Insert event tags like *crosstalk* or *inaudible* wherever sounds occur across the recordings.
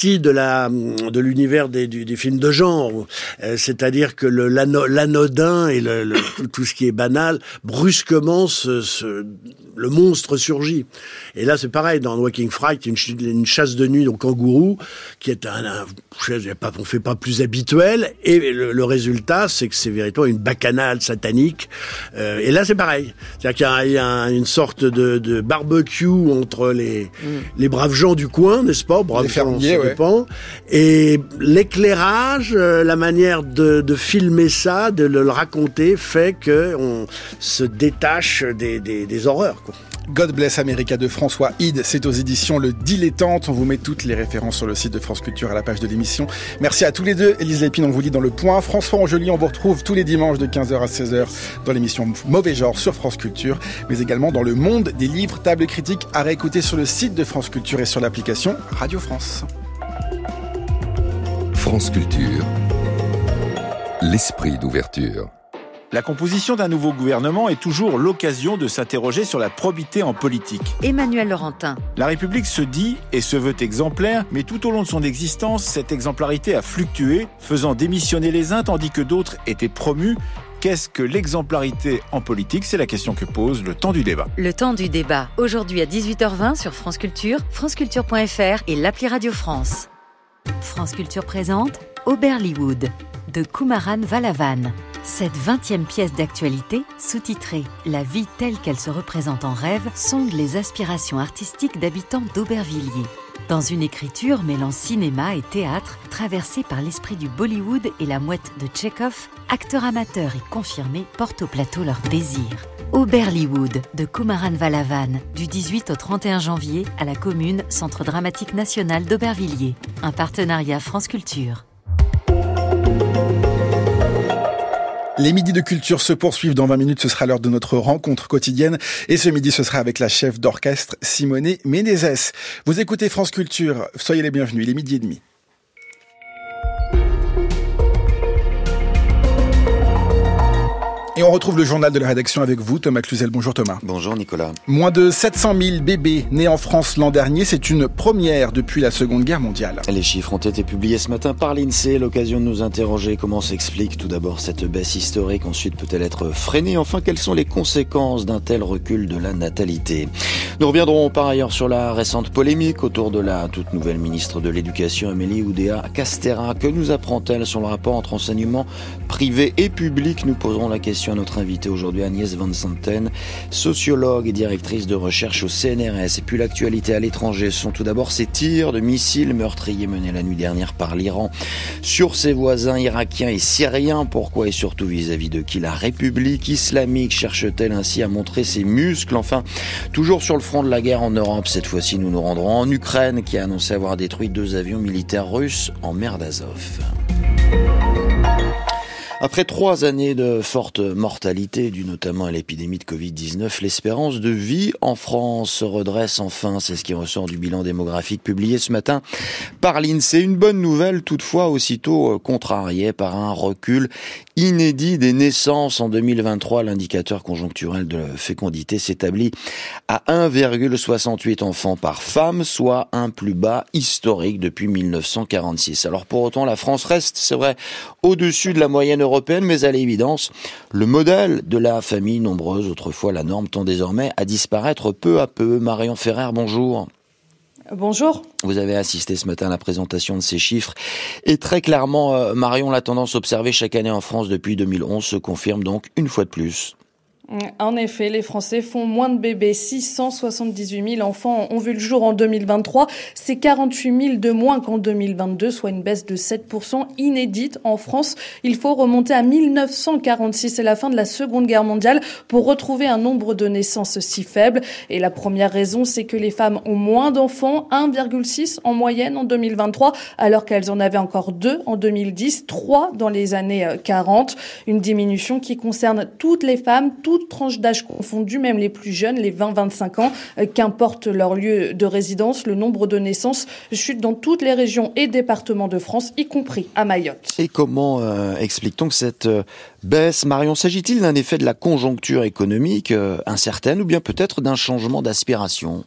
de la de l'univers des, des, films de genre, euh, c'est-à-dire que le l'anodin et le, *coughs* tout ce qui est banal brusquement se, le monstre surgit. Et là c'est pareil dans Walking Fright, une, une chasse de nuit au kangourou qui est un, un pas, on fait pas plus habituel et le, résultat c'est que c'est véritablement une bacchanale satanique. Euh, et là c'est pareil, c'est-à-dire qu'il y, a, une sorte de, de barbecue entre les mm. les braves gens du coin, n'est-ce pas, braves les fermiers, et l'éclairage, euh, la manière de, filmer ça, de le raconter, fait qu'on se détache des, des, horreurs. God Bless America de François Hyde, c'est aux éditions Le Dilettante. On vous met toutes les références sur le site de France Culture à la page de l'émission. Merci à tous les deux. Élise Lépine, on vous lit dans le point. François Angeli, on vous retrouve tous les dimanches de 15h à 16h dans l'émission Mauvais Genre sur France Culture, mais également dans le monde des livres, tables critiques à réécouter sur le site de France Culture et sur l'application Radio France. France Culture, l'esprit d'ouverture. La composition d'un nouveau gouvernement est toujours l'occasion de s'interroger sur la probité en politique. Emmanuel Laurentin. La République se dit et se veut exemplaire, mais tout au long de son existence, cette exemplarité a fluctué, faisant démissionner les uns tandis que d'autres étaient promus. Qu'est-ce que l'exemplarité en politique? C'est la question que pose le temps du débat. Le temps du débat, aujourd'hui à 18h20 sur France Culture, franceculture.fr et l'appli Radio France. France Culture présente Oberlywood de Kumaran Valavan. Cette 20e pièce d'actualité, sous-titrée La vie telle qu'elle se représente en rêve, sonde les aspirations artistiques d'habitants d'Aubervilliers. Dans une écriture mêlant cinéma et théâtre, traversée par l'esprit du Bollywood et la mouette de Tchekhov, acteurs amateurs et confirmés portent au plateau leur désir. Oberlywood de Kumaran Valavan, du 18 au 31 janvier à la commune Centre dramatique national d'Aubervilliers. Un partenariat France Culture. Les midis de culture se poursuivent. Dans 20 minutes, ce sera l'heure de notre rencontre quotidienne. Et ce midi, ce sera avec la chef d'orchestre Simone Menezes. Vous écoutez France Culture. Soyez les bienvenus. Il est midi et demi. Et on retrouve le journal de la rédaction avec vous, Thomas Cluzel. Bonjour Thomas. Bonjour Nicolas. Moins de 700 000 bébés nés en France l'an dernier, c'est une première depuis la Seconde Guerre mondiale. Les chiffres ont été publiés ce matin par l'INSEE, l'occasion de nous interroger comment s'explique tout d'abord cette baisse historique, ensuite peut-elle être freinée, enfin quelles sont les conséquences d'un tel recul de la natalité? Nous reviendrons par ailleurs sur la récente polémique autour de la toute nouvelle ministre de l'Éducation, Amélie Oudéa Castera. Que nous apprend-elle sur le rapport entre enseignement privé et public? Nous poserons la question à notre invité aujourd'hui, Agnès Van Santen, sociologue et directrice de recherche au CNRS. Et puis l'actualité à l'étranger sont tout d'abord ces tirs de missiles meurtriers menés la nuit dernière par l'Iran sur ses voisins irakiens et syriens. Pourquoi et surtout vis-à-vis de qui la République islamique cherche-t-elle ainsi à montrer ses muscles? Enfin, toujours sur le front de la guerre en Europe, cette fois-ci nous nous rendrons en Ukraine qui a annoncé avoir détruit deux avions militaires russes en mer d'Azov. Après trois années de forte mortalité, due notamment à l'épidémie de Covid-19, l'espérance de vie en France se redresse enfin. C'est ce qui ressort du bilan démographique publié ce matin par l'INSEE. Une bonne nouvelle, toutefois, aussitôt contrariée par un recul inédit des naissances en 2023. L'indicateur conjoncturel de fécondité s'établit à 1,68 enfants par femme, soit un plus bas historique depuis 1946. Alors pour autant, la France reste, c'est vrai, au-dessus de la moyenne européenne, mais à l'évidence, le modèle de la famille nombreuse, autrefois la norme, tend désormais à disparaître peu à peu. Marion Ferrer, bonjour. Bonjour. Vous avez assisté ce matin à la présentation de ces chiffres. Et très clairement, euh, Marion, la tendance observée chaque année en France depuis 2011 se confirme donc une fois de plus. En effet, les Français font moins de bébés. 678 000 enfants ont vu le jour en 2023. C'est 48 000 de moins qu'en 2022, soit une baisse de 7 inédite en France. Il faut remonter à 1946, c'est la fin de la Seconde Guerre mondiale, pour retrouver un nombre de naissances si faible. Et la première raison, c'est que les femmes ont moins d'enfants, 1,6 en moyenne en 2023, alors qu'elles en avaient encore 2 en 2010, 3 dans les années 40. Euh, une diminution qui concerne toutes les femmes, toutes toutes tranches d'âge confondues, même les plus jeunes, les 20-25 ans, euh, qu'importe leur lieu de résidence, le nombre de naissances chute dans toutes les régions et départements de France, y compris à Mayotte. Et comment euh, explique-t-on cette euh, baisse Marion, s'agit-il d'un effet de la conjoncture économique incertaine ou bien peut-être d'un changement d'aspiration?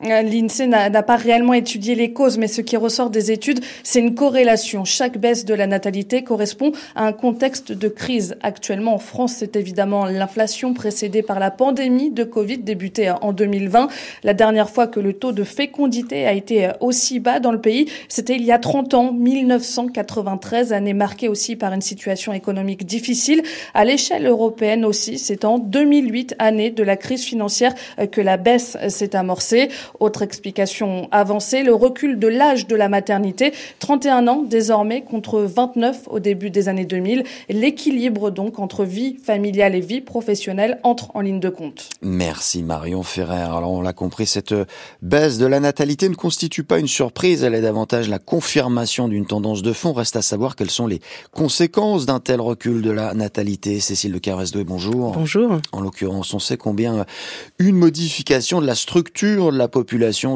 L'INSEE n'a pas réellement étudié les causes, mais ce qui ressort des études, c'est une corrélation. Chaque baisse de la natalité correspond à un contexte de crise. Actuellement, en France, c'est évidemment l'inflation précédée par la pandémie de Covid débutée en 2020. La dernière fois que le taux de fécondité a été aussi bas dans le pays, c'était il y a 30 ans, 1993, année marquée aussi par une situation économique difficile. À l'échelle européenne aussi, c'est en 2008, année de la crise financière, que la baisse s'est amorcée. Autre explication avancée, le recul de l'âge de la maternité, 31 ans désormais contre 29 au début des années 2000. L'équilibre donc entre vie familiale et vie professionnelle entre en ligne de compte. Merci Marion Ferrer. Alors on l'a compris, cette baisse de la natalité ne constitue pas une surprise, elle est davantage la confirmation d'une tendance de fond. Reste à savoir quelles sont les conséquences d'un tel recul de la natalité. Cécile de Carresdo, bonjour. Bonjour. En l'occurrence, on sait combien une modification de la structure de la population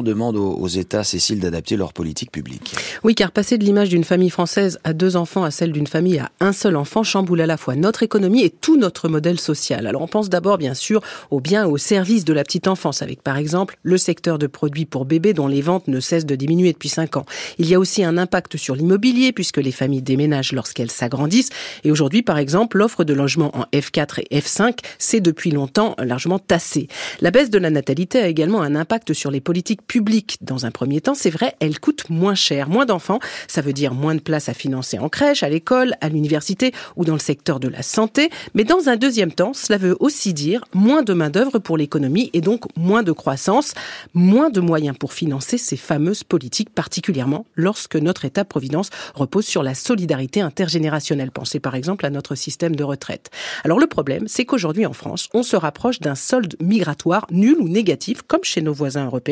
demande aux, États, Cécile, d'adapter leur politique publique. Oui, car passer de l'image d'une famille française à deux enfants à celle d'une famille à un seul enfant chamboule à la fois notre économie et tout notre modèle social. Alors on pense d'abord bien sûr aux biens et aux services de la petite enfance, avec par exemple le secteur de produits pour bébés dont les ventes ne cessent de diminuer depuis cinq ans. Il y a aussi un impact sur l'immobilier puisque les familles déménagent lorsqu'elles s'agrandissent. Et aujourd'hui, par exemple, l'offre de logements en F4 et F5 s'est depuis longtemps largement tassée. La baisse de la natalité a également un impact sur les politiques publiques. Dans un premier temps, c'est vrai, elles coûtent moins cher. Moins d'enfants, ça veut dire moins de places à financer en crèche, à l'école, à l'université ou dans le secteur de la santé. Mais dans un deuxième temps, cela veut aussi dire moins de main-d'œuvre pour l'économie et donc moins de croissance, moins de moyens pour financer ces fameuses politiques, particulièrement lorsque notre État-providence repose sur la solidarité intergénérationnelle. Pensez par exemple à notre système de retraite. Alors le problème, c'est qu'aujourd'hui en France, on se rapproche d'un solde migratoire nul ou négatif, comme chez nos voisins européens,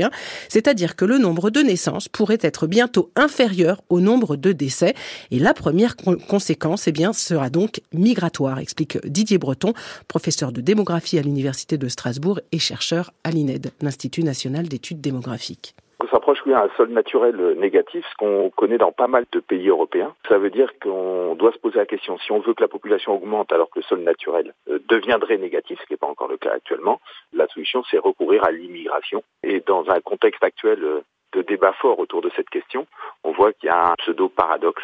c'est-à-dire que le nombre de naissances pourrait être bientôt inférieur au nombre de décès. Et la première conséquence, eh sera donc migratoire, explique Didier Breton, professeur de démographie à l'Université de Strasbourg et chercheur à l'INED, l'Institut national d'études démographiques. S'approche oui, à un solde naturel négatif, ce qu'on connaît dans pas mal de pays européens. Ça veut dire qu'on doit se poser la question, si on veut que la population augmente alors que le solde naturel euh, deviendrait négatif, ce qui n'est pas encore le cas actuellement, la solution c'est recourir à l'immigration. Et dans un contexte actuel euh, de débat fort autour de cette question, on voit qu'il y a un pseudo-paradoxe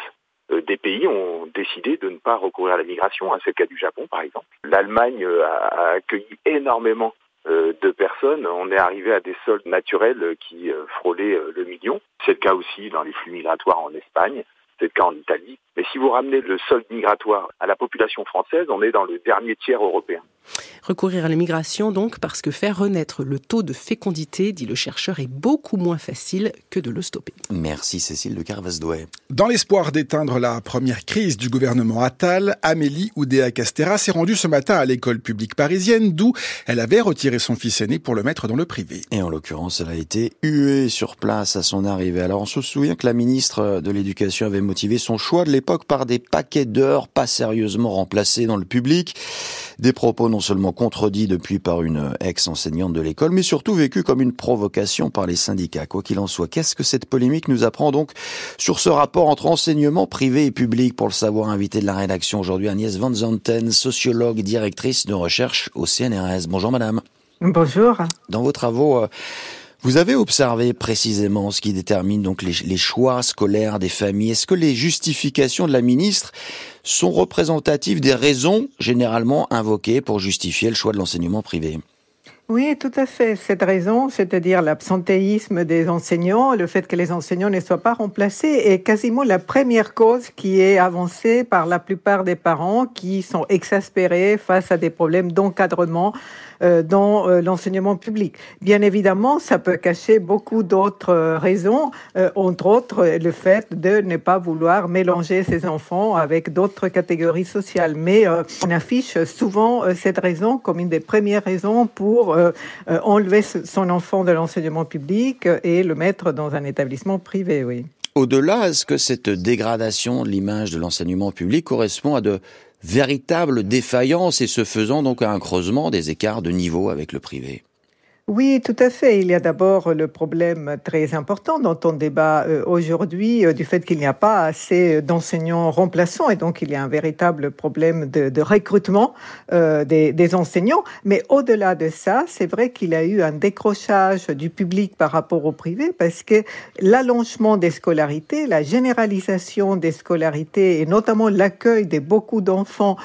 euh, des pays ont décidé de ne pas recourir à la migration. C'est le cas du Japon, par exemple. L'Allemagne a accueilli énormément de personnes, on est arrivé à des soldes naturels qui euh, frôlaient euh, le million. C'est le cas aussi dans les flux migratoires en Espagne, c'est le cas en Italie. Mais si vous ramenez le solde migratoire à la population française, on est dans le dernier tiers européen. Recourir à l'immigration donc parce que faire renaître le taux de fécondité, dit le chercheur, est beaucoup moins facile que de le stopper. Merci Cécile de Carvasdouet. Dans l'espoir d'éteindre la première crise du gouvernement Attal, Amélie Oudéa-Castera s'est rendue ce matin à l'école publique parisienne d'où elle avait retiré son fils aîné pour le mettre dans le privé. Et en l'occurrence, elle a été huée sur place à son arrivée. Alors on se souvient que la ministre de l'Éducation avait motivé son choix de l'époque par des paquets d'heures pas sérieusement remplacés dans le public. Des propos non seulement contredits depuis par une ex-enseignante de l'école, mais surtout vécus comme une provocation par les syndicats. Quoi qu'il en soit, qu'est-ce que cette polémique nous apprend donc sur ce rapport entre enseignement privé et public Pour le savoir, invité de la rédaction aujourd'hui, Agnès Van Zanten, sociologue, directrice de recherche au CNRS. Bonjour madame. Bonjour. Dans vos travaux, euh, vous avez observé précisément ce qui détermine donc les, choix scolaires des familles. Est-ce que les justifications de la ministre sont représentatives des raisons généralement invoquées pour justifier le choix de l'enseignement privé? Oui, tout à fait. Cette raison, c'est-à-dire l'absentéisme des enseignants, le fait que les enseignants ne soient pas remplacés, est quasiment la première cause qui est avancée par la plupart des parents qui sont exaspérés face à des problèmes d'encadrement euh, dans euh, l'enseignement public. Bien évidemment, ça peut cacher beaucoup d'autres euh, raisons, entre autres le fait de ne pas vouloir mélanger ses enfants avec d'autres catégories sociales. Mais on affiche souvent cette raison comme une des premières raisons pour enlever son enfant de l'enseignement public et le mettre dans un établissement privé, oui. Au-delà, est-ce que cette dégradation de l'image de l'enseignement public correspond à de véritable défaillance et se faisant donc à un creusement des écarts de niveau avec le privé? Oui, tout à fait. Il y a d'abord le problème très important dont on débat euh, aujourd'hui euh, du fait qu'il n'y a pas assez d'enseignants remplaçants et donc il y a un véritable problème de, recrutement euh, des, enseignants. Mais au-delà de ça, c'est vrai qu'il y a eu un décrochage du public par rapport au privé parce que l'allongement des scolarités, la généralisation des scolarités et notamment l'accueil de beaucoup d'enfants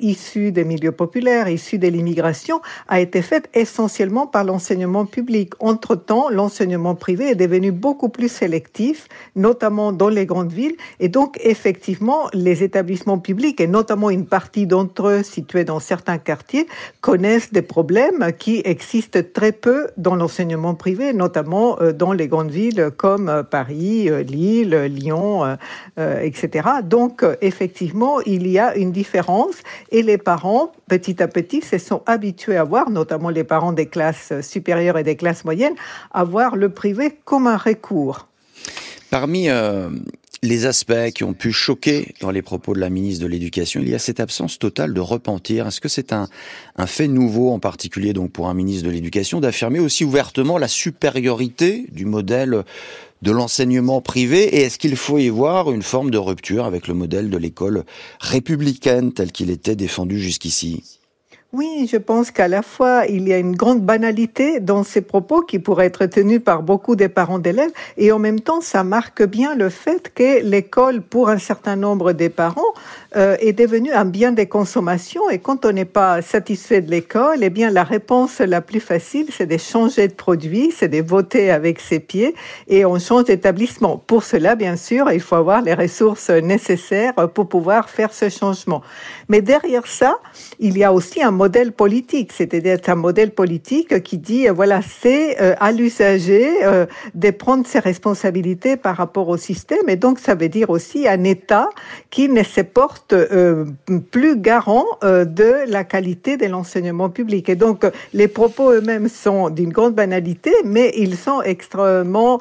issus des milieux populaires, issus de l'immigration, a été fait essentiellement par l'enseignement l'enseignement public. Entre-temps, l'enseignement privé est devenu beaucoup plus sélectif, notamment dans les grandes villes. Et donc, effectivement, les établissements publics, et notamment une partie d'entre eux situés dans certains quartiers, connaissent des problèmes qui existent très peu dans l'enseignement privé, notamment euh, dans les grandes villes comme euh, Paris, euh, Lille, Lyon, etc. Donc, effectivement, il y a une différence et les parents, petit à petit, se sont habitués à voir, notamment les parents des classes supérieures, et des classes moyennes, avoir le privé comme un recours. Parmi euh, les aspects qui ont pu choquer dans les propos de la ministre de l'Éducation, il y a cette absence totale de repentir. Est-ce que c'est un, un fait nouveau, en particulier donc pour un ministre de l'Éducation, d'affirmer aussi ouvertement la supériorité du modèle de l'enseignement privé? Et est-ce qu'il faut y voir une forme de rupture avec le modèle de l'école républicaine tel qu'il était défendu jusqu'ici? Oui, je pense qu'à la fois, il y a une grande banalité dans ces propos qui pourraient être tenus par beaucoup des parents d'élèves, et en même temps, ça marque bien le fait que l'école, pour un certain nombre des parents, euh, est devenue un bien de consommation, et quand on n'est pas satisfait de l'école, eh bien, la réponse la plus facile, c'est de changer de produit, c'est de voter avec ses pieds, et on change d'établissement. Pour cela, bien sûr, il faut avoir les ressources nécessaires pour pouvoir faire ce changement. Mais derrière ça, il y a aussi un modèle politique, c'est-à-dire un modèle politique qui dit, euh, voilà, c'est euh, à l'usager euh, de prendre ses responsabilités par rapport au système, et donc ça veut dire aussi un État qui ne se porte plus garant de la qualité de l'enseignement public. Et donc les propos eux-mêmes sont d'une grande banalité, mais ils sont extrêmement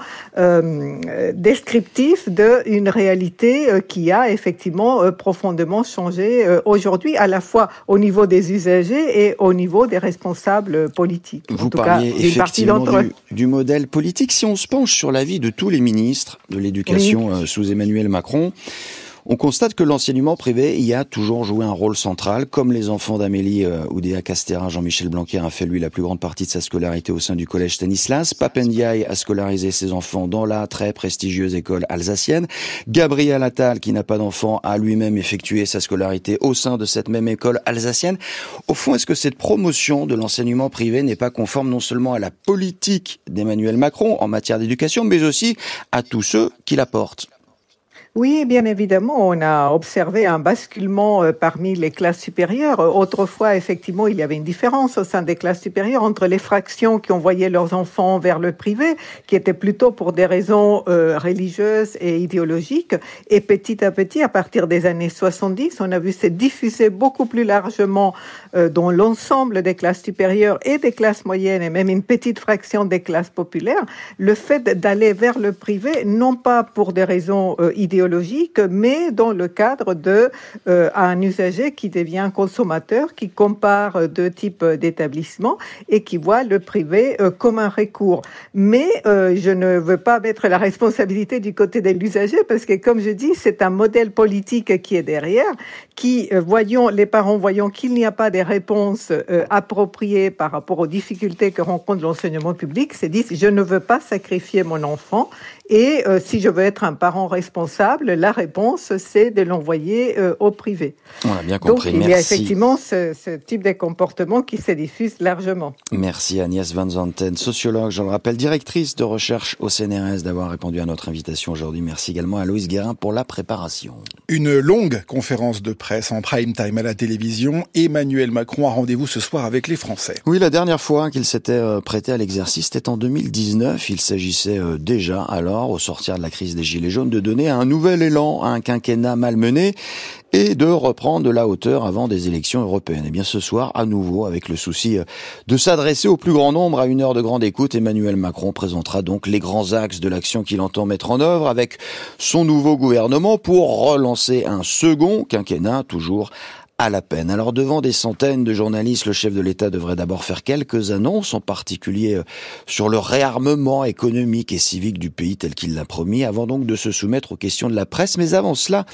descriptifs d'une réalité qui a effectivement profondément changé aujourd'hui, à la fois au niveau des et au niveau des responsables politiques. Vous en tout parliez cas, effectivement du, du, modèle politique. Si on se penche sur l'avis de tous les ministres de l'éducation euh, sous Emmanuel Macron, on constate que l'enseignement privé y a toujours joué un rôle central, comme les enfants d'Amélie euh, Oudéa Castéra. Jean-Michel Blanquer a fait, lui, la plus grande partie de sa scolarité au sein du collège Stanislas. Papendiaï a scolarisé ses enfants dans la très prestigieuse école alsacienne. Gabriel Attal, qui n'a pas d'enfants, a lui-même effectué sa scolarité au sein de cette même école alsacienne. Au fond, est-ce que cette promotion de l'enseignement privé n'est pas conforme non seulement à la politique d'Emmanuel Macron en matière d'éducation, mais aussi à tous ceux qui la portent? Oui, bien évidemment, on a observé un basculement euh, parmi les classes supérieures. Autrefois, effectivement, il y avait une différence au sein des classes supérieures entre les fractions qui envoyaient leurs enfants vers le privé, qui étaient plutôt pour des raisons euh, religieuses et idéologiques. Et petit à petit, à partir des années 70, on a vu se diffuser beaucoup plus largement euh, dans l'ensemble des classes supérieures et des classes moyennes, et même une petite fraction des classes populaires, le fait d'aller vers le privé, non pas pour des raisons idéologiques, mais dans le cadre de euh, un usager qui devient consommateur, qui compare deux types d'établissements et qui voit le privé euh, comme un recours. Mais euh, je ne veux pas mettre la responsabilité du côté de l'usager parce que, comme je dis, c'est un modèle politique qui est derrière, qui, voyons les parents voyant qu'il n'y a pas des réponses appropriées par rapport aux difficultés que rencontre l'enseignement public, se disent je ne veux pas sacrifier mon enfant et euh, si je veux être un parent responsable, la réponse, c'est de l'envoyer euh, au privé. On a bien compris. Donc, il y a effectivement ce, ce, type de comportement qui se diffuse largement. Merci Agnès Van Zanten, sociologue, je le rappelle, directrice de recherche au CNRS, d'avoir répondu à notre invitation aujourd'hui. Merci également à Louise Guérin pour la préparation. Une longue conférence de presse en prime time à la télévision. Emmanuel Macron a rendez-vous ce soir avec les Français. Oui, la dernière fois qu'il s'était euh, prêté à l'exercice, c'était en 2019. Il s'agissait déjà alors au sortir de la crise des Gilets jaunes, de donner un nouvel élan à un quinquennat malmené et de reprendre de la hauteur avant des élections européennes. Et eh bien ce soir, à nouveau, avec le souci de s'adresser au plus grand nombre à une heure de grande écoute, Emmanuel Macron présentera donc les grands axes de l'action qu'il entend mettre en œuvre avec son nouveau gouvernement pour relancer un second quinquennat toujours à la peine. Alors devant des centaines de journalistes, le chef de l'État devrait d'abord faire quelques annonces, en particulier euh, sur le réarmement économique et civique du pays tel qu'il l'a promis, avant donc de se soumettre aux questions de la presse. Mais avant cela,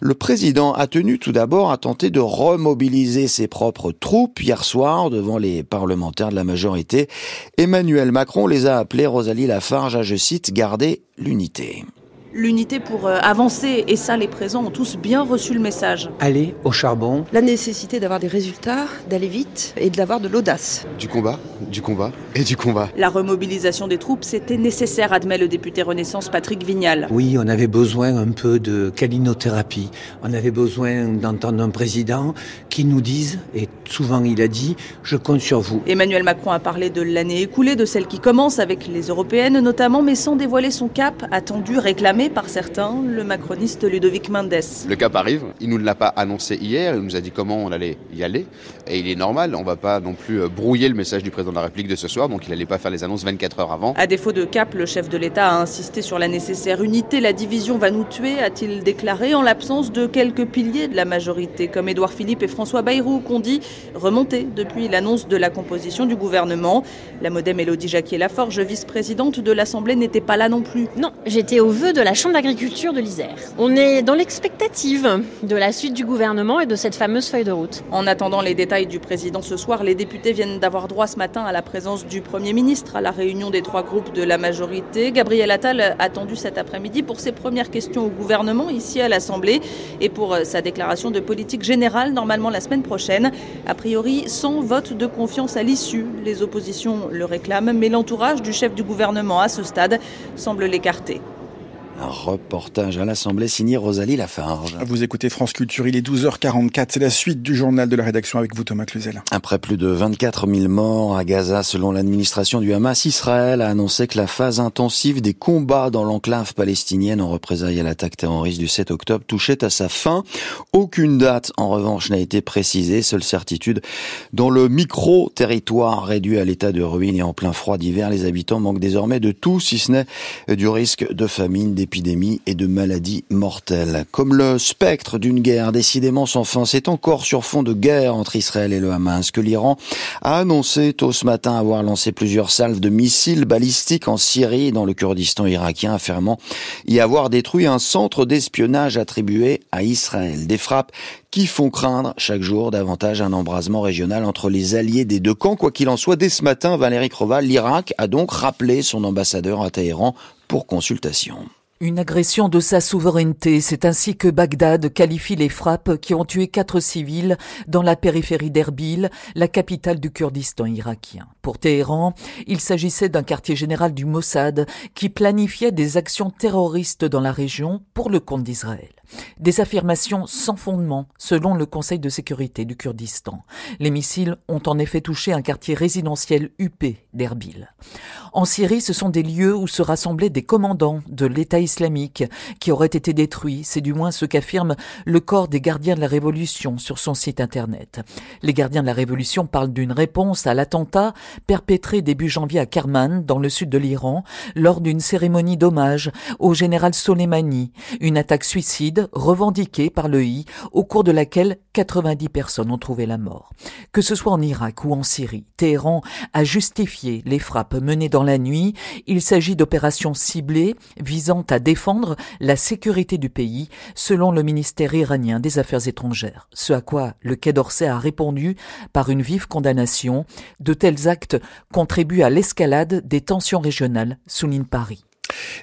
le président a tenu tout d'abord à tenter de remobiliser ses propres troupes hier soir devant les parlementaires de la majorité. Emmanuel Macron les a appelés, Rosalie Lafarge, à, je cite, garder l'unité l'unité pour euh, avancer. Et ça, les présents ont tous bien reçu le message. Aller au charbon. La nécessité d'avoir des résultats, d'aller vite et d'avoir de l'audace. Du combat, du combat et du combat. La remobilisation des troupes, c'était nécessaire, admet le député Renaissance Patrick Vignal. Oui, on avait besoin un peu de calinothérapie. On avait besoin d'entendre un président qui nous dise, et souvent il a dit, je compte sur vous. Emmanuel Macron a parlé de l'année écoulée, de celle qui commence avec les européennes notamment, mais sans dévoiler son cap attendu, réclamé par certains, le macroniste Ludovic Mendes. Le cap arrive, il ne nous l'a pas annoncé hier, il nous a dit comment on allait y aller, et il est normal, on ne va pas non plus euh, brouiller le message du président de la République de ce soir, donc il n'allait pas faire les annonces 24 heures avant. À défaut de cap, le chef de l'État a insisté sur la nécessaire unité. La division va nous tuer, a-t-il déclaré, en l'absence de quelques piliers de la majorité, comme Édouard Philippe et François Bayrou, qu'on dit remonter depuis l'annonce de la composition du gouvernement. La modem Elodie Jacquier-Laforge, vice-présidente de l'Assemblée, n'était pas là non plus. Non, j'étais au vœu de la la Chambre d'agriculture de l'Isère. On est dans l'expectative de la suite du gouvernement et de cette fameuse feuille de route. En attendant les détails du président ce soir, les députés viennent d'avoir droit ce matin à la présence du Premier ministre à la réunion des trois groupes de la majorité. Gabriel Attal attendu cet après-midi pour ses premières questions au gouvernement ici à l'Assemblée et pour sa déclaration de politique générale normalement la semaine prochaine. A priori, sans vote de confiance à l'issue. Les oppositions le réclament, mais l'entourage du chef du gouvernement à ce stade semble l'écarter. Un reportage à l'Assemblée signé Rosalie Lafarge. Vous écoutez France Culture, il est 12h44. C'est la suite du journal de la rédaction avec vous, Thomas Cluzel. Après plus de 24 000 morts à Gaza, selon l'administration du Hamas, Israël a annoncé que la phase intensive des combats dans l'enclave palestinienne en représailles à l'attaque terroriste du 7 octobre touchait à sa fin. Aucune date, en revanche, n'a été précisée. Seule certitude, dans le micro-territoire réduit à l'état de ruine et en plein froid d'hiver, les habitants manquent désormais de tout, si ce n'est du risque de famine, des d'épidémies et de maladies mortelles. Comme le spectre d'une guerre décidément sans fin, c'est encore sur fond de guerre entre Israël et le Hamas que l'Iran a annoncé tôt ce matin avoir lancé plusieurs salves de missiles balistiques en Syrie et dans le Kurdistan irakien, affirmant y avoir détruit un centre d'espionnage attribué à Israël. Des frappes qui font craindre chaque jour davantage un embrasement régional entre les alliés des deux camps. Quoi qu'il en soit, dès ce matin, Valérie Krova, l'Irak a donc rappelé son ambassadeur à Téhéran pour consultation. Une agression de sa souveraineté, c'est ainsi que Bagdad qualifie les frappes qui ont tué quatre civils dans la périphérie d'Erbil, la capitale du Kurdistan irakien. Pour Téhéran, il s'agissait d'un quartier général du Mossad qui planifiait des actions terroristes dans la région pour le compte d'Israël. Des affirmations sans fondement, selon le Conseil de sécurité du Kurdistan. Les missiles ont en effet touché un quartier résidentiel huppé d'Erbil. En Syrie, ce sont des lieux où se rassemblaient des commandants de l'État islamique qui auraient été détruits. C'est du moins ce qu'affirme le corps des gardiens de la Révolution sur son site internet. Les gardiens de la Révolution parlent d'une réponse à l'attentat perpétré début janvier à Kerman, dans le sud de l'Iran, lors d'une cérémonie d'hommage au général Soleimani, une attaque suicide revendiquée par le I, au cours de laquelle 90 personnes ont trouvé la mort. Que ce soit en Irak ou en Syrie, Téhéran a justifié les frappes menées dans la nuit. Il s'agit d'opérations ciblées visant à défendre la sécurité du pays, selon le ministère iranien des Affaires étrangères. Ce à quoi le Quai d'Orsay a répondu par une vive condamnation. De tels actes contribuent à l'escalade des tensions régionales, souligne Paris.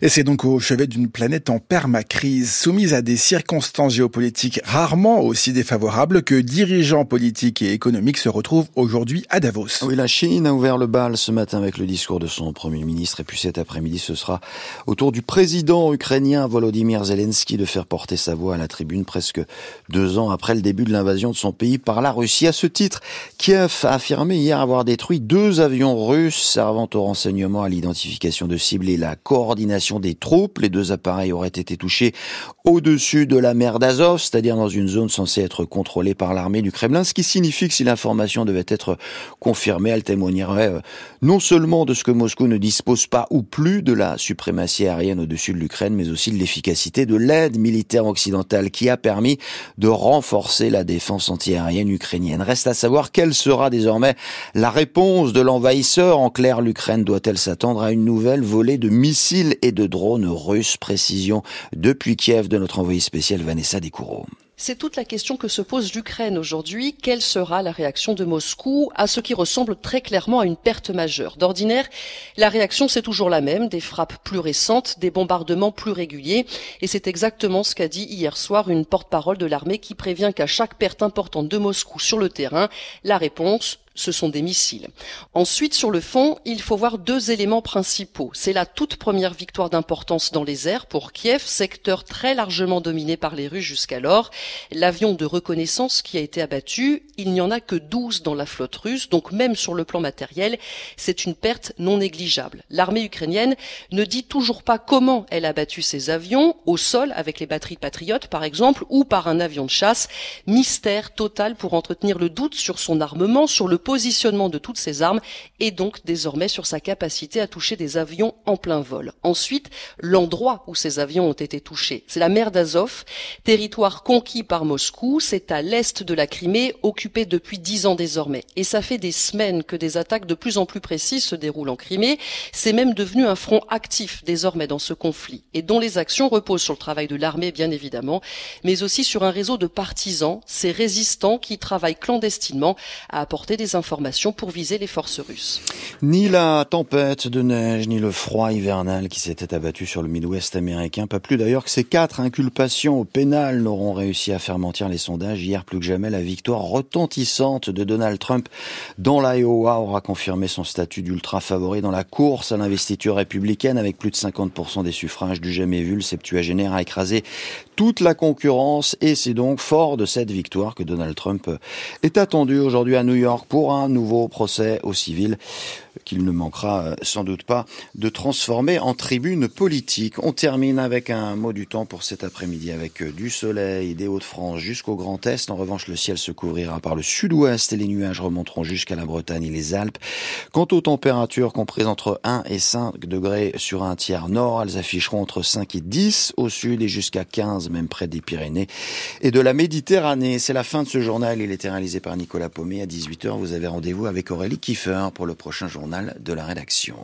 Et c'est donc au chevet d'une planète en permacrise, soumise à des circonstances géopolitiques rarement aussi défavorables que dirigeants politiques et économiques se retrouvent aujourd'hui à Davos. Oui, la Chine a ouvert le bal ce matin avec le discours de son Premier ministre et puis cet après-midi ce sera au tour du président ukrainien Volodymyr Zelensky de faire porter sa voix à la tribune presque deux ans après le début de l'invasion de son pays par la Russie. À ce titre, Kiev a affirmé hier avoir détruit deux avions russes servant au renseignement à l'identification de cibles et la coordination des troupes. Les deux appareils auraient été touchés au-dessus de la mer d'Azov, c'est-à-dire dans une zone censée être contrôlée par l'armée du Kremlin, ce qui signifie que si l'information devait être confirmée, elle témoignerait euh, non seulement de ce que Moscou ne dispose pas ou plus de la suprématie aérienne au-dessus de l'Ukraine, mais aussi de l'efficacité de l'aide militaire occidentale qui a permis de renforcer la défense antiaérienne ukrainienne. Reste à savoir quelle sera désormais la réponse de l'envahisseur. En clair, l'Ukraine doit-elle s'attendre à une nouvelle volée de missiles et de drones russes Précision depuis Kiev de notre envoyé spécial Vanessa Descoureaux. C'est toute la question que se pose l'Ukraine aujourd'hui. Quelle sera la réaction de Moscou à ce qui ressemble très clairement à une perte majeure D'ordinaire, la réaction c'est toujours la même, des frappes plus récentes, des bombardements plus réguliers. Et c'est exactement ce qu'a dit hier soir une porte-parole de l'armée qui prévient qu'à chaque perte importante de Moscou sur le terrain, la réponse ce sont des missiles. Ensuite, sur le fond, il faut voir deux éléments principaux. C'est la toute première victoire d'importance dans les airs pour Kiev, secteur très largement dominé par les Russes jusqu'alors. L'avion de reconnaissance qui a été abattu, il n'y en a que 12 dans la flotte russe, donc même sur le plan matériel, c'est une perte non négligeable. L'armée ukrainienne ne dit toujours pas comment elle a battu ses avions, au sol avec les batteries patriotes par exemple, ou par un avion de chasse. Mystère total pour entretenir le doute sur son armement, sur le positionnement de toutes ces armes et donc désormais sur sa capacité à toucher des avions en plein vol. Ensuite, l'endroit où ces avions ont été touchés. C'est la mer d'Azov, territoire conquis par Moscou, c'est à l'est de la Crimée, occupé depuis dix ans désormais. Et ça fait des semaines que des attaques de plus en plus précises se déroulent en Crimée. C'est même devenu un front actif désormais dans ce conflit et dont les actions reposent sur le travail de l'armée bien évidemment, mais aussi sur un réseau de partisans, ces résistants qui travaillent clandestinement à apporter des pour viser les forces russes. Ni la tempête de neige, ni le froid hivernal qui s'était abattu sur le Midwest américain, pas plus d'ailleurs que ces quatre inculpations au pénal n'auront réussi à faire mentir les sondages. Hier, plus que jamais, la victoire retentissante de Donald Trump dans l'Iowa aura confirmé son statut d'ultra favori dans la course à l'investiture républicaine avec plus de 50% des suffrages du jamais vu. Le septuagénaire a écrasé toute la concurrence et c'est donc fort de cette victoire que Donald Trump est attendu aujourd'hui à New York pour un nouveau procès au civil qu'il ne manquera euh, sans doute pas de transformer en tribune politique. On termine avec un mot du temps pour cet après-midi avec euh, du soleil des Hauts-de-France jusqu'au Grand Est. En revanche, le ciel se couvrira par le sud-ouest et les nuages remonteront jusqu'à la Bretagne et les Alpes. Quant aux températures comprises entre 1 et 5 degrés sur un tiers nord, elles afficheront entre 5 et 10 au sud et jusqu'à 15 même près des Pyrénées et de la Méditerranée. C'est la fin de ce journal. Il était réalisé par Nicolas Paumet. À 18h, vous avez rendez-vous avec Aurélie Kiefer pour le prochain journal de la rédaction.